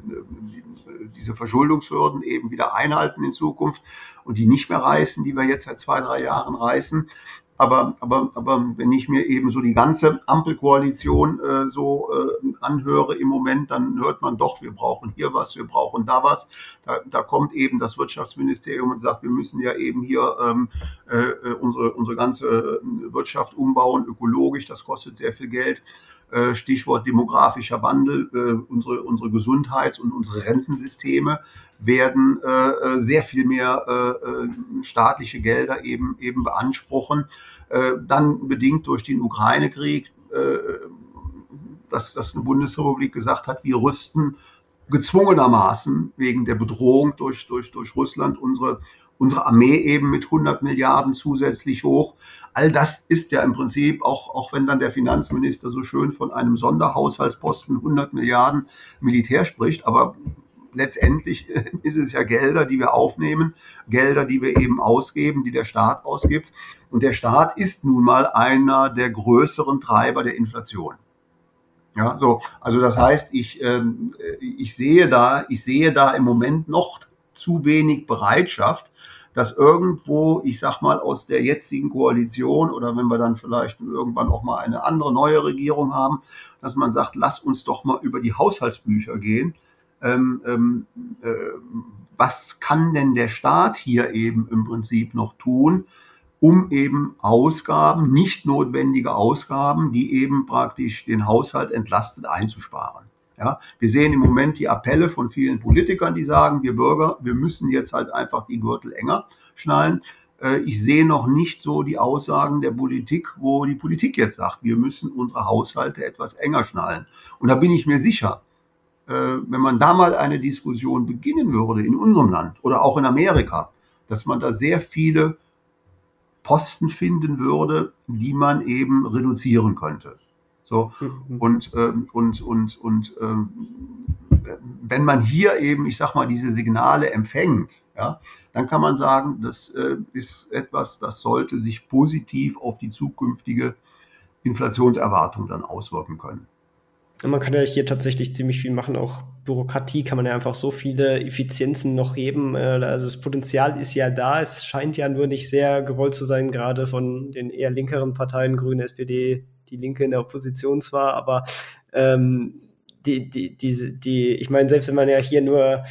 diese Verschuldungshürden eben wieder einhalten in Zukunft und die nicht mehr reißen, die wir jetzt seit zwei, drei Jahren reißen. Aber, aber, aber wenn ich mir eben so die ganze Ampelkoalition äh, so äh, anhöre im Moment, dann hört man doch, wir brauchen hier was, wir brauchen da was. Da, da kommt eben das Wirtschaftsministerium und sagt, wir müssen ja eben hier ähm, äh, unsere, unsere ganze äh, Wirtschaft umbauen, ökologisch, das kostet sehr viel Geld. Äh, Stichwort demografischer Wandel, äh, unsere, unsere Gesundheits- und unsere Rentensysteme werden äh, äh, sehr viel mehr äh, äh, staatliche Gelder eben, eben beanspruchen. Äh, dann bedingt durch den Ukraine-Krieg, äh, dass, dass eine Bundesrepublik gesagt hat, wir rüsten gezwungenermaßen wegen der Bedrohung durch, durch, durch Russland unsere, unsere Armee eben mit 100 Milliarden zusätzlich hoch. All das ist ja im Prinzip, auch, auch wenn dann der Finanzminister so schön von einem Sonderhaushaltsposten 100 Milliarden Militär spricht, aber letztendlich ist es ja Gelder, die wir aufnehmen, Gelder, die wir eben ausgeben, die der Staat ausgibt. Und der Staat ist nun mal einer der größeren Treiber der Inflation. Ja, so, also das heißt, ich, ähm, ich sehe da, ich sehe da im Moment noch zu wenig Bereitschaft, dass irgendwo, ich sag mal, aus der jetzigen Koalition oder wenn wir dann vielleicht irgendwann auch mal eine andere neue Regierung haben, dass man sagt, lass uns doch mal über die Haushaltsbücher gehen ähm, ähm, äh, was kann denn der Staat hier eben im Prinzip noch tun, um eben Ausgaben, nicht notwendige Ausgaben, die eben praktisch den Haushalt entlastet, einzusparen. Ja, wir sehen im Moment die Appelle von vielen Politikern, die sagen, wir Bürger, wir müssen jetzt halt einfach die Gürtel enger schnallen. Äh, ich sehe noch nicht so die Aussagen der Politik, wo die Politik jetzt sagt, wir müssen unsere Haushalte etwas enger schnallen. Und da bin ich mir sicher, wenn man da mal eine Diskussion beginnen würde in unserem Land oder auch in Amerika, dass man da sehr viele Posten finden würde, die man eben reduzieren könnte. So mhm. und ähm, und und und ähm, wenn man hier eben, ich sag mal, diese Signale empfängt, ja, dann kann man sagen, das äh, ist etwas, das sollte sich positiv auf die zukünftige Inflationserwartung dann auswirken können. Man kann ja hier tatsächlich ziemlich viel machen. Auch Bürokratie kann man ja einfach so viele Effizienzen noch heben. Äh, also das Potenzial ist ja da. Es scheint ja nur nicht sehr gewollt zu sein, gerade von den eher linkeren Parteien, Grüne, SPD, die Linke in der Opposition zwar, aber ähm, die, die, die, die, ich meine, selbst wenn man ja hier nur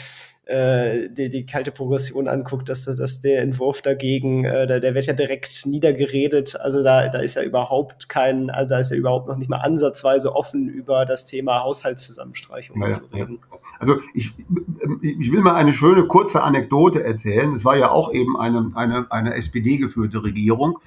äh, die, die kalte Progression anguckt, dass, dass der Entwurf dagegen, äh, der, der wird ja direkt niedergeredet. Also da, da ist ja überhaupt kein, also da ist ja überhaupt noch nicht mal ansatzweise offen, über das Thema Haushaltszusammenstreichung ja, zu reden. Ja. Also ich, ich will mal eine schöne kurze Anekdote erzählen. Es war ja auch eben eine, eine, eine SPD-geführte Regierung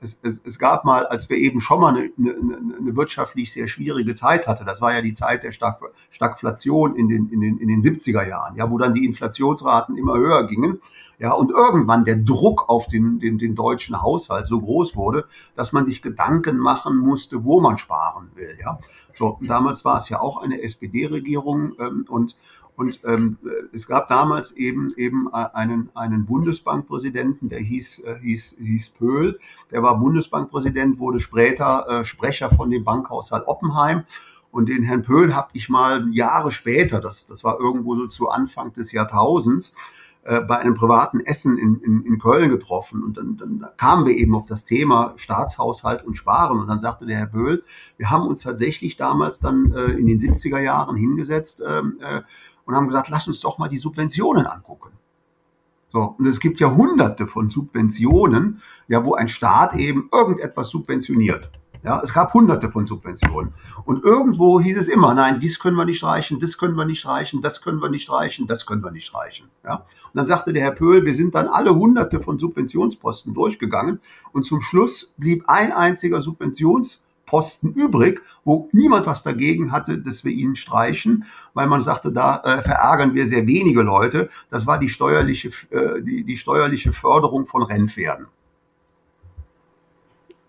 es, es, es gab mal, als wir eben schon mal eine, eine, eine wirtschaftlich sehr schwierige Zeit hatte, das war ja die Zeit der Stagflation in den, in, den, in den 70er Jahren, ja, wo dann die Inflationsraten immer höher gingen. Ja, und irgendwann der Druck auf den, den, den deutschen Haushalt so groß wurde, dass man sich Gedanken machen musste, wo man sparen will. Ja, so, damals war es ja auch eine SPD-Regierung ähm, und und ähm, es gab damals eben eben einen, einen Bundesbankpräsidenten, der hieß, äh, hieß, hieß Pöhl. Der war Bundesbankpräsident, wurde später äh, Sprecher von dem Bankhaushalt Oppenheim. Und den Herrn Pöhl habe ich mal Jahre später, das, das war irgendwo so zu Anfang des Jahrtausends, äh, bei einem privaten Essen in, in, in Köln getroffen. Und dann, dann kamen wir eben auf das Thema Staatshaushalt und Sparen. Und dann sagte der Herr Pöhl, wir haben uns tatsächlich damals dann äh, in den 70er Jahren hingesetzt, ähm, äh, und haben gesagt, lass uns doch mal die Subventionen angucken. So, und es gibt ja hunderte von Subventionen, ja, wo ein Staat eben irgendetwas subventioniert. Ja, es gab hunderte von Subventionen. Und irgendwo hieß es immer, nein, dies können wir nicht streichen, das können wir nicht streichen, das können wir nicht streichen, das können wir nicht streichen. Ja? Und dann sagte der Herr Pöhl, wir sind dann alle hunderte von Subventionsposten durchgegangen und zum Schluss blieb ein einziger Subventionsposten Posten übrig, wo niemand was dagegen hatte, dass wir ihn streichen, weil man sagte, da äh, verärgern wir sehr wenige Leute. Das war die steuerliche, äh, die, die steuerliche Förderung von Rennpferden.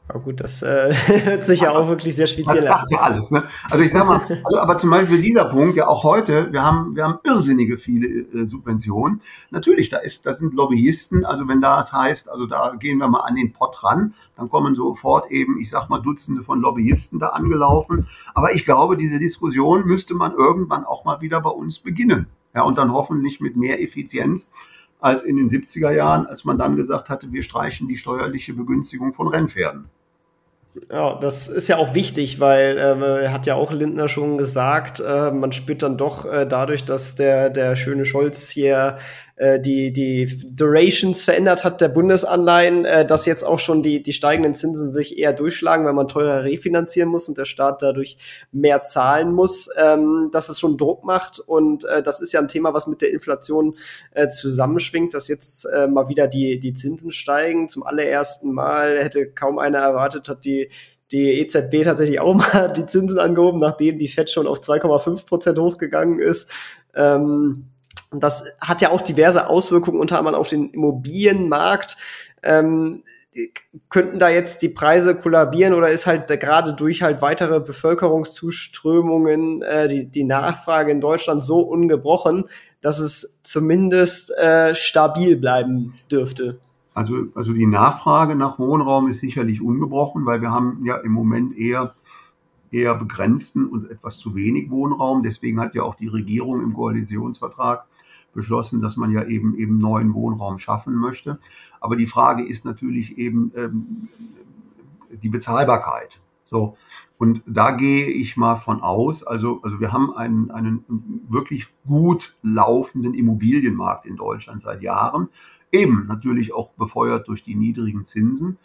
Aber gut, das äh, hört sich ja auch wirklich sehr speziell an. Das ja alles. Ne? Also ich sag mal, also, aber zum Beispiel dieser Punkt, ja auch heute, wir haben, wir haben irrsinnige viele äh, Subventionen. Natürlich, da ist, das sind Lobbyisten. Also wenn das heißt, also da gehen wir mal an den Pott ran, dann kommen sofort eben, ich sag mal, Dutzende von Lobbyisten da angelaufen. Aber ich glaube, diese Diskussion müsste man irgendwann auch mal wieder bei uns beginnen. Ja, und dann hoffentlich mit mehr Effizienz als in den 70er Jahren, als man dann gesagt hatte, wir streichen die steuerliche Begünstigung von Rennpferden. Ja, das ist ja auch wichtig, weil äh, hat ja auch Lindner schon gesagt, äh, man spürt dann doch äh, dadurch, dass der, der schöne Scholz hier äh, die, die Durations verändert hat der Bundesanleihen, äh, dass jetzt auch schon die, die steigenden Zinsen sich eher durchschlagen, weil man teurer refinanzieren muss und der Staat dadurch mehr zahlen muss, ähm, dass es schon Druck macht. Und äh, das ist ja ein Thema, was mit der Inflation zusammenschwingt, dass jetzt mal wieder die, die Zinsen steigen. Zum allerersten Mal hätte kaum einer erwartet, hat die die EZB tatsächlich auch mal die Zinsen angehoben, nachdem die FED schon auf 2,5 Prozent hochgegangen ist. Ähm, das hat ja auch diverse Auswirkungen, unter anderem auf den Immobilienmarkt. Ähm, könnten da jetzt die Preise kollabieren oder ist halt gerade durch halt weitere Bevölkerungszuströmungen äh, die, die Nachfrage in Deutschland so ungebrochen, dass es zumindest äh, stabil bleiben dürfte? Also, also die Nachfrage nach Wohnraum ist sicherlich ungebrochen, weil wir haben ja im Moment eher eher begrenzten und etwas zu wenig Wohnraum. Deswegen hat ja auch die Regierung im Koalitionsvertrag beschlossen, dass man ja eben eben neuen Wohnraum schaffen möchte. Aber die Frage ist natürlich eben ähm, die Bezahlbarkeit. So. Und da gehe ich mal von aus, also, also wir haben einen, einen wirklich gut laufenden Immobilienmarkt in Deutschland seit Jahren, eben natürlich auch befeuert durch die niedrigen Zinsen.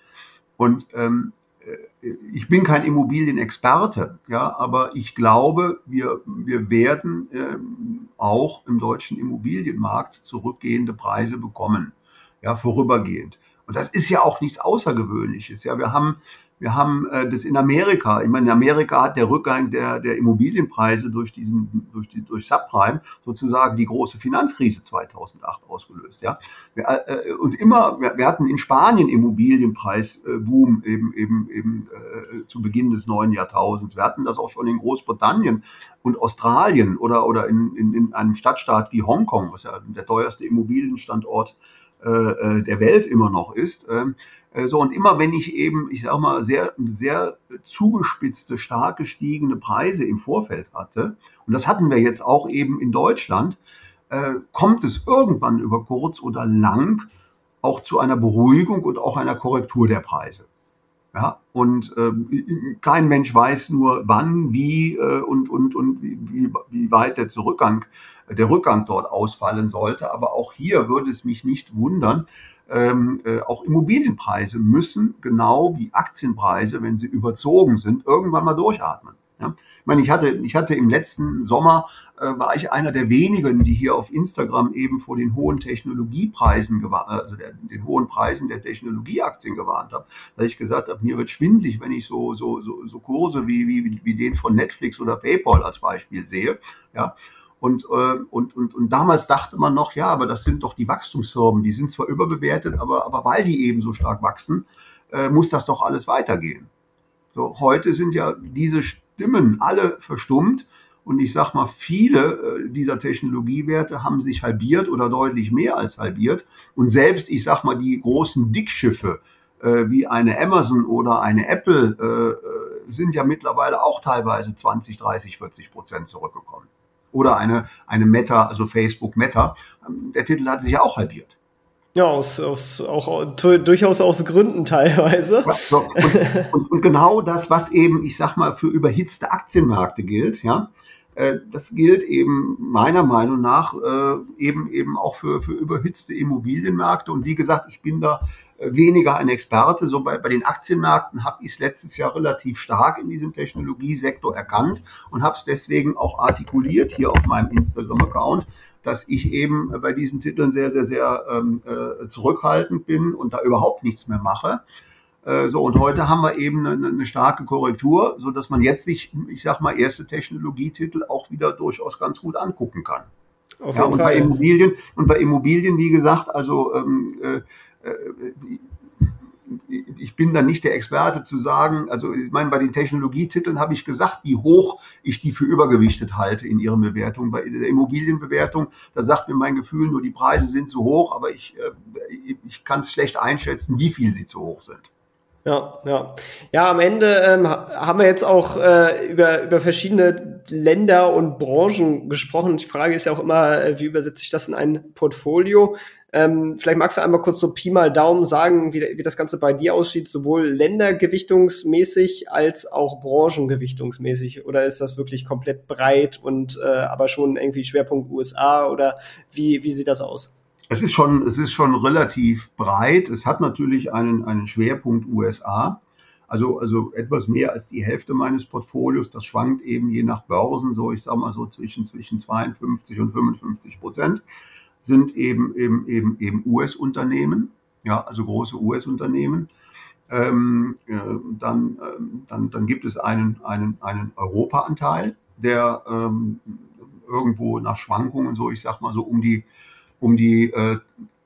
Und ähm, äh, ich bin kein Immobilienexperte, ja, aber ich glaube, wir, wir werden ähm, auch im deutschen Immobilienmarkt zurückgehende Preise bekommen, ja, vorübergehend. Und das ist ja auch nichts Außergewöhnliches. Ja, wir haben wir haben äh, das in Amerika. Ich meine, in Amerika hat der Rückgang der, der Immobilienpreise durch diesen, durch die, durch Subprime sozusagen die große Finanzkrise 2008 ausgelöst. Ja, wir, äh, und immer, wir, wir, hatten in Spanien Immobilienpreisboom äh, eben, eben, eben äh, zu Beginn des neuen Jahrtausends. Wir hatten das auch schon in Großbritannien und Australien oder, oder in, in, in einem Stadtstaat wie Hongkong, was ja der teuerste Immobilienstandort äh, äh der Welt immer noch ist. Äh, so, und immer wenn ich eben, ich sag mal, sehr, sehr zugespitzte, stark gestiegene Preise im Vorfeld hatte, und das hatten wir jetzt auch eben in Deutschland, äh, kommt es irgendwann über kurz oder lang auch zu einer Beruhigung und auch einer Korrektur der Preise. Ja, und äh, kein Mensch weiß nur wann, wie äh, und, und, und wie, wie weit der Zurückgang, der Rückgang dort ausfallen sollte. Aber auch hier würde es mich nicht wundern, ähm, äh, auch Immobilienpreise müssen genau wie Aktienpreise, wenn sie überzogen sind, irgendwann mal durchatmen. Ja? Ich meine, ich hatte, ich hatte im letzten Sommer, äh, war ich einer der wenigen, die hier auf Instagram eben vor den hohen Technologiepreisen, also der, den hohen Preisen der Technologieaktien gewarnt habe, weil ich gesagt habe, mir wird schwindlig, wenn ich so, so, so, so Kurse wie, wie, wie den von Netflix oder PayPal als Beispiel sehe. Ja, und, äh, und, und, und damals dachte man noch, ja, aber das sind doch die Wachstumsfirmen, die sind zwar überbewertet, aber, aber weil die eben so stark wachsen, äh, muss das doch alles weitergehen. So, heute sind ja diese Stimmen alle verstummt. Und ich sage mal, viele äh, dieser Technologiewerte haben sich halbiert oder deutlich mehr als halbiert. Und selbst, ich sage mal, die großen Dickschiffe äh, wie eine Amazon oder eine Apple äh, sind ja mittlerweile auch teilweise 20, 30, 40 Prozent zurückgekommen. Oder eine, eine Meta, also Facebook Meta. Ähm, der Titel hat sich ja auch halbiert. Ja, aus, aus, auch durchaus aus Gründen teilweise. So, und, und, und, genau das, was eben, ich sag mal, für überhitzte Aktienmärkte gilt, ja, äh, das gilt eben meiner Meinung nach äh, eben eben auch für, für überhitzte Immobilienmärkte. Und wie gesagt, ich bin da weniger ein Experte. So bei, bei den Aktienmärkten habe ich es letztes Jahr relativ stark in diesem Technologiesektor erkannt und habe es deswegen auch artikuliert hier auf meinem Instagram-Account, dass ich eben bei diesen Titeln sehr, sehr, sehr ähm, äh, zurückhaltend bin und da überhaupt nichts mehr mache. Äh, so, und heute haben wir eben eine, eine starke Korrektur, so dass man jetzt sich, ich sag mal, erste Technologietitel auch wieder durchaus ganz gut angucken kann. Auf ja, und Fall. bei Immobilien, und bei Immobilien, wie gesagt, also ähm, äh, äh ich bin da nicht der Experte zu sagen, also ich meine, bei den Technologietiteln habe ich gesagt, wie hoch ich die für übergewichtet halte in ihren Bewertungen. Bei der Immobilienbewertung, da sagt mir mein Gefühl nur, die Preise sind zu hoch, aber ich, äh, ich kann es schlecht einschätzen, wie viel sie zu hoch sind. Ja, ja. Ja, am Ende ähm, haben wir jetzt auch äh, über, über verschiedene Länder und Branchen gesprochen. Die Frage ist ja auch immer, äh, wie übersetze ich das in ein Portfolio? Ähm, vielleicht magst du einmal kurz so Pi mal Daumen sagen, wie, wie das Ganze bei dir aussieht, sowohl ländergewichtungsmäßig als auch branchengewichtungsmäßig. Oder ist das wirklich komplett breit und äh, aber schon irgendwie Schwerpunkt USA oder wie, wie sieht das aus? Es ist schon, es ist schon relativ breit. Es hat natürlich einen, einen Schwerpunkt USA. Also, also etwas mehr als die Hälfte meines Portfolios. Das schwankt eben je nach Börsen so, ich sage mal so zwischen, zwischen 52 und 55 Prozent sind eben, eben, eben, eben US-Unternehmen. Ja, also große US-Unternehmen. Ähm, äh, dann, äh, dann, dann gibt es einen, einen, einen Europa-Anteil, der ähm, irgendwo nach Schwankungen so, ich sag mal so um die um die, äh,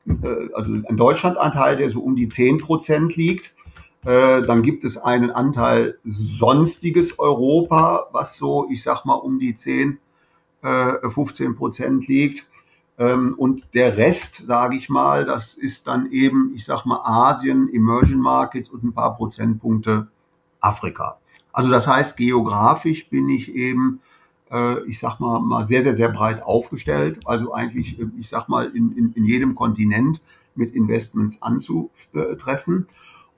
äh, also ein Deutschlandanteil, der so um die 10 Prozent liegt. Äh, dann gibt es einen Anteil sonstiges Europa, was so, ich sag mal, um die 10, äh, 15 Prozent liegt. Ähm, und der Rest, sage ich mal, das ist dann eben, ich sag mal, Asien, Emerging Markets und ein paar Prozentpunkte Afrika. Also das heißt, geografisch bin ich eben äh, ich sag mal, mal sehr, sehr, sehr breit aufgestellt. Also eigentlich, äh, ich sag mal, in, in, in jedem Kontinent mit Investments anzutreffen.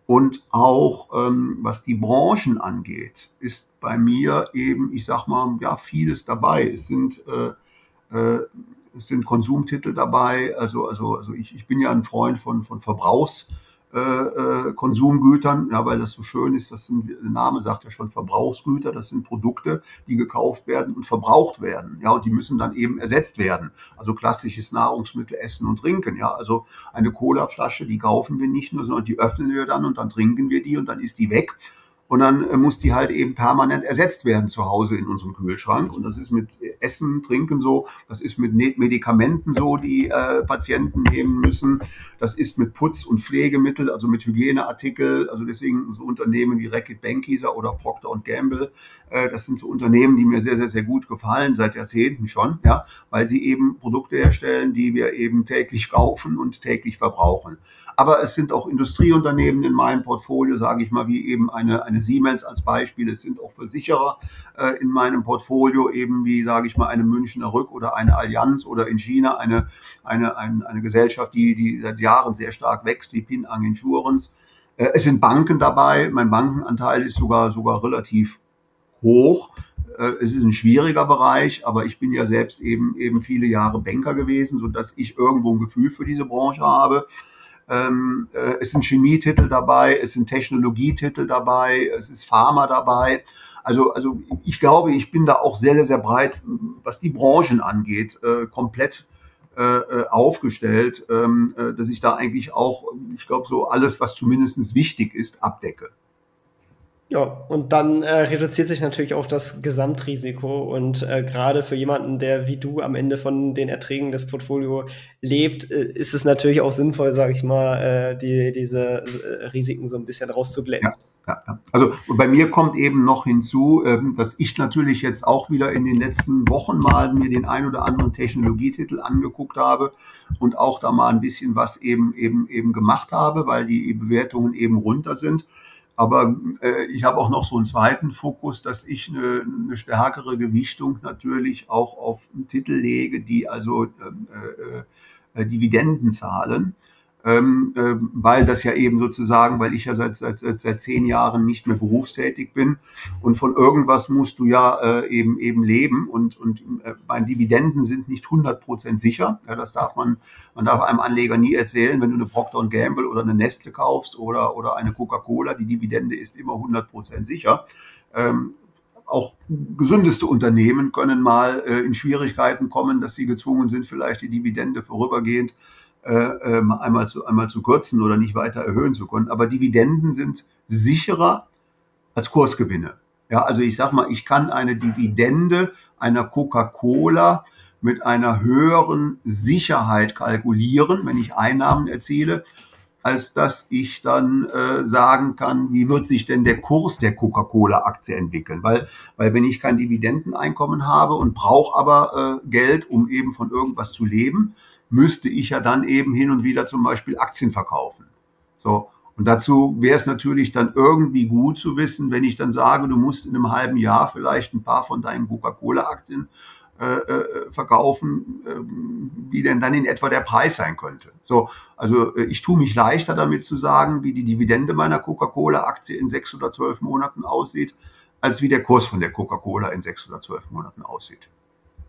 Und auch ähm, was die Branchen angeht, ist bei mir eben, ich sag mal, ja, vieles dabei. Es sind, äh, äh, es sind Konsumtitel dabei. Also, also, also ich, ich bin ja ein Freund von, von Verbrauchs- äh, äh, ja, weil das so schön ist, das sind, der Name sagt ja schon Verbrauchsgüter, das sind Produkte, die gekauft werden und verbraucht werden, ja, und die müssen dann eben ersetzt werden. Also klassisches Nahrungsmittel, Essen und Trinken, ja, also eine Colaflasche, die kaufen wir nicht nur, sondern die öffnen wir dann und dann trinken wir die und dann ist die weg und dann äh, muss die halt eben permanent ersetzt werden zu Hause in unserem Kühlschrank. Und das ist mit Essen, Trinken so, das ist mit Medikamenten so, die äh, Patienten nehmen müssen. Das ist mit Putz- und Pflegemittel, also mit Hygieneartikel. Also deswegen so Unternehmen wie Reckitt Benckiser oder Procter Gamble. Äh, das sind so Unternehmen, die mir sehr, sehr, sehr gut gefallen, seit Jahrzehnten schon, ja, weil sie eben Produkte herstellen, die wir eben täglich kaufen und täglich verbrauchen. Aber es sind auch Industrieunternehmen in meinem Portfolio, sage ich mal, wie eben eine, eine Siemens als Beispiel. Es sind auch Versicherer äh, in meinem Portfolio, eben wie, sage ich mal, eine Münchner Rück oder eine Allianz oder in China eine, eine, eine, eine Gesellschaft, die, die seit Jahren sehr stark wächst, wie Pin Ang Insurance Äh, es sind Banken dabei. Mein Bankenanteil ist sogar, sogar relativ hoch. Äh, es ist ein schwieriger Bereich, aber ich bin ja selbst eben, eben viele Jahre Banker gewesen, so dass ich irgendwo ein Gefühl für diese Branche habe. Ähm, äh, es sind Chemietitel dabei, es sind Technologietitel dabei, es ist Pharma dabei. Also, also ich glaube, ich bin da auch sehr, sehr, sehr breit, was die Branchen angeht, äh, komplett äh, äh aufgestellt, ähm, äh, dass ich da eigentlich auch, ich glaube, so alles, was zumindest wichtig ist, abdecke. Ja, und dann äh, reduziert sich natürlich auch das Gesamtrisiko. Und äh, gerade für jemanden, der wie du am Ende von den Erträgen des Portfolio lebt, äh, ist es natürlich auch sinnvoll, sage ich mal, äh, die, diese äh, Risiken so ein bisschen rauszublenden. Ja. Ja, Also bei mir kommt eben noch hinzu, ähm, dass ich natürlich jetzt auch wieder in den letzten Wochen mal mir den ein oder anderen Technologietitel angeguckt habe und auch da mal ein bisschen was eben eben eben gemacht habe, weil die Bewertungen eben runter sind. Aber äh, ich habe auch noch so einen zweiten Fokus, dass ich eine, eine stärkere Gewichtung natürlich auch auf Titel lege, die also ähm, äh, äh, Dividenden zahlen ähm, äh, weil das ja eben sozusagen, weil ich ja seit, seit, seit, seit zehn Jahren nicht mehr berufstätig bin und von irgendwas musst du ja äh, eben eben leben und, und äh, meine Dividenden sind nicht 100% sicher. Ja, das darf man, man darf einem Anleger nie erzählen, wenn du eine Procter Gamble oder eine Nestle kaufst oder, oder eine Coca-Cola, die Dividende ist immer 100% sicher. Ähm, auch gesündeste Unternehmen können mal äh, in Schwierigkeiten kommen, dass sie gezwungen sind, vielleicht die Dividende vorübergehend äh, ähm, einmal, zu, einmal zu kürzen oder nicht weiter erhöhen zu können. Aber Dividenden sind sicherer als Kursgewinne. Ja, also ich sag mal, ich kann eine Dividende einer Coca-Cola mit einer höheren Sicherheit kalkulieren, wenn ich Einnahmen erziele, als dass ich dann äh, sagen kann, wie wird sich denn der Kurs der Coca-Cola-Aktie entwickeln? Weil, weil wenn ich kein Dividendeneinkommen habe und brauche aber äh, Geld, um eben von irgendwas zu leben, müsste ich ja dann eben hin und wieder zum Beispiel Aktien verkaufen. So. Und dazu wäre es natürlich dann irgendwie gut zu wissen, wenn ich dann sage, du musst in einem halben Jahr vielleicht ein paar von deinen Coca-Cola-Aktien äh, äh, verkaufen, äh, wie denn dann in etwa der Preis sein könnte. So, also äh, ich tue mich leichter damit zu sagen, wie die Dividende meiner Coca-Cola-Aktie in sechs oder zwölf Monaten aussieht, als wie der Kurs von der Coca-Cola in sechs oder zwölf Monaten aussieht.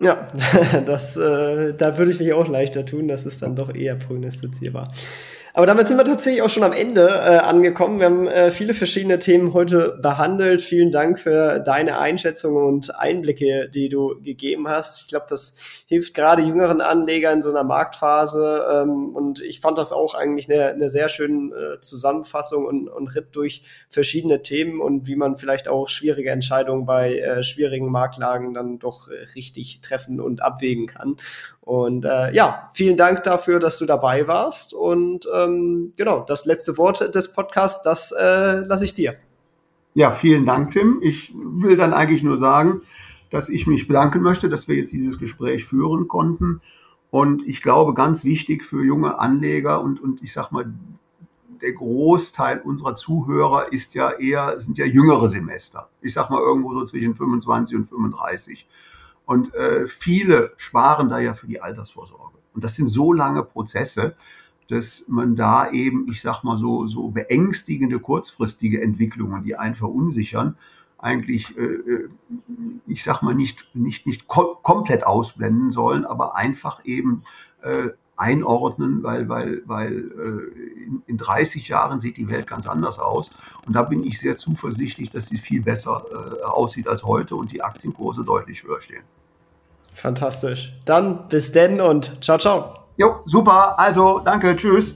Ja, das, äh, da würde ich mich auch leichter tun. Das ist dann doch eher prognostizierbar. Aber damit sind wir tatsächlich auch schon am Ende äh, angekommen. Wir haben äh, viele verschiedene Themen heute behandelt. Vielen Dank für deine Einschätzungen und Einblicke, die du gegeben hast. Ich glaube, das hilft gerade jüngeren Anlegern in so einer Marktphase. Ähm, und ich fand das auch eigentlich eine, eine sehr schöne äh, Zusammenfassung und, und Ritt durch verschiedene Themen und wie man vielleicht auch schwierige Entscheidungen bei äh, schwierigen Marktlagen dann doch äh, richtig treffen und abwägen kann. Und äh, ja, vielen Dank dafür, dass du dabei warst. Und ähm, genau, das letzte Wort des Podcasts, das äh, lasse ich dir. Ja, vielen Dank, Tim. Ich will dann eigentlich nur sagen, dass ich mich bedanken möchte, dass wir jetzt dieses Gespräch führen konnten. Und ich glaube, ganz wichtig für junge Anleger und, und ich sag mal, der Großteil unserer Zuhörer ist ja eher, sind ja jüngere Semester. Ich sag mal irgendwo so zwischen 25 und 35. Und äh, viele sparen da ja für die Altersvorsorge. Und das sind so lange Prozesse, dass man da eben, ich sag mal so, so beängstigende kurzfristige Entwicklungen, die einen verunsichern, eigentlich, äh, äh ich sag mal, nicht, nicht, nicht ko komplett ausblenden sollen, aber einfach eben äh, einordnen, weil, weil, weil äh, in, in 30 Jahren sieht die Welt ganz anders aus. Und da bin ich sehr zuversichtlich, dass sie viel besser äh, aussieht als heute und die Aktienkurse deutlich höher stehen. Fantastisch. Dann bis denn und ciao, ciao. Jo, super. Also, danke. Tschüss.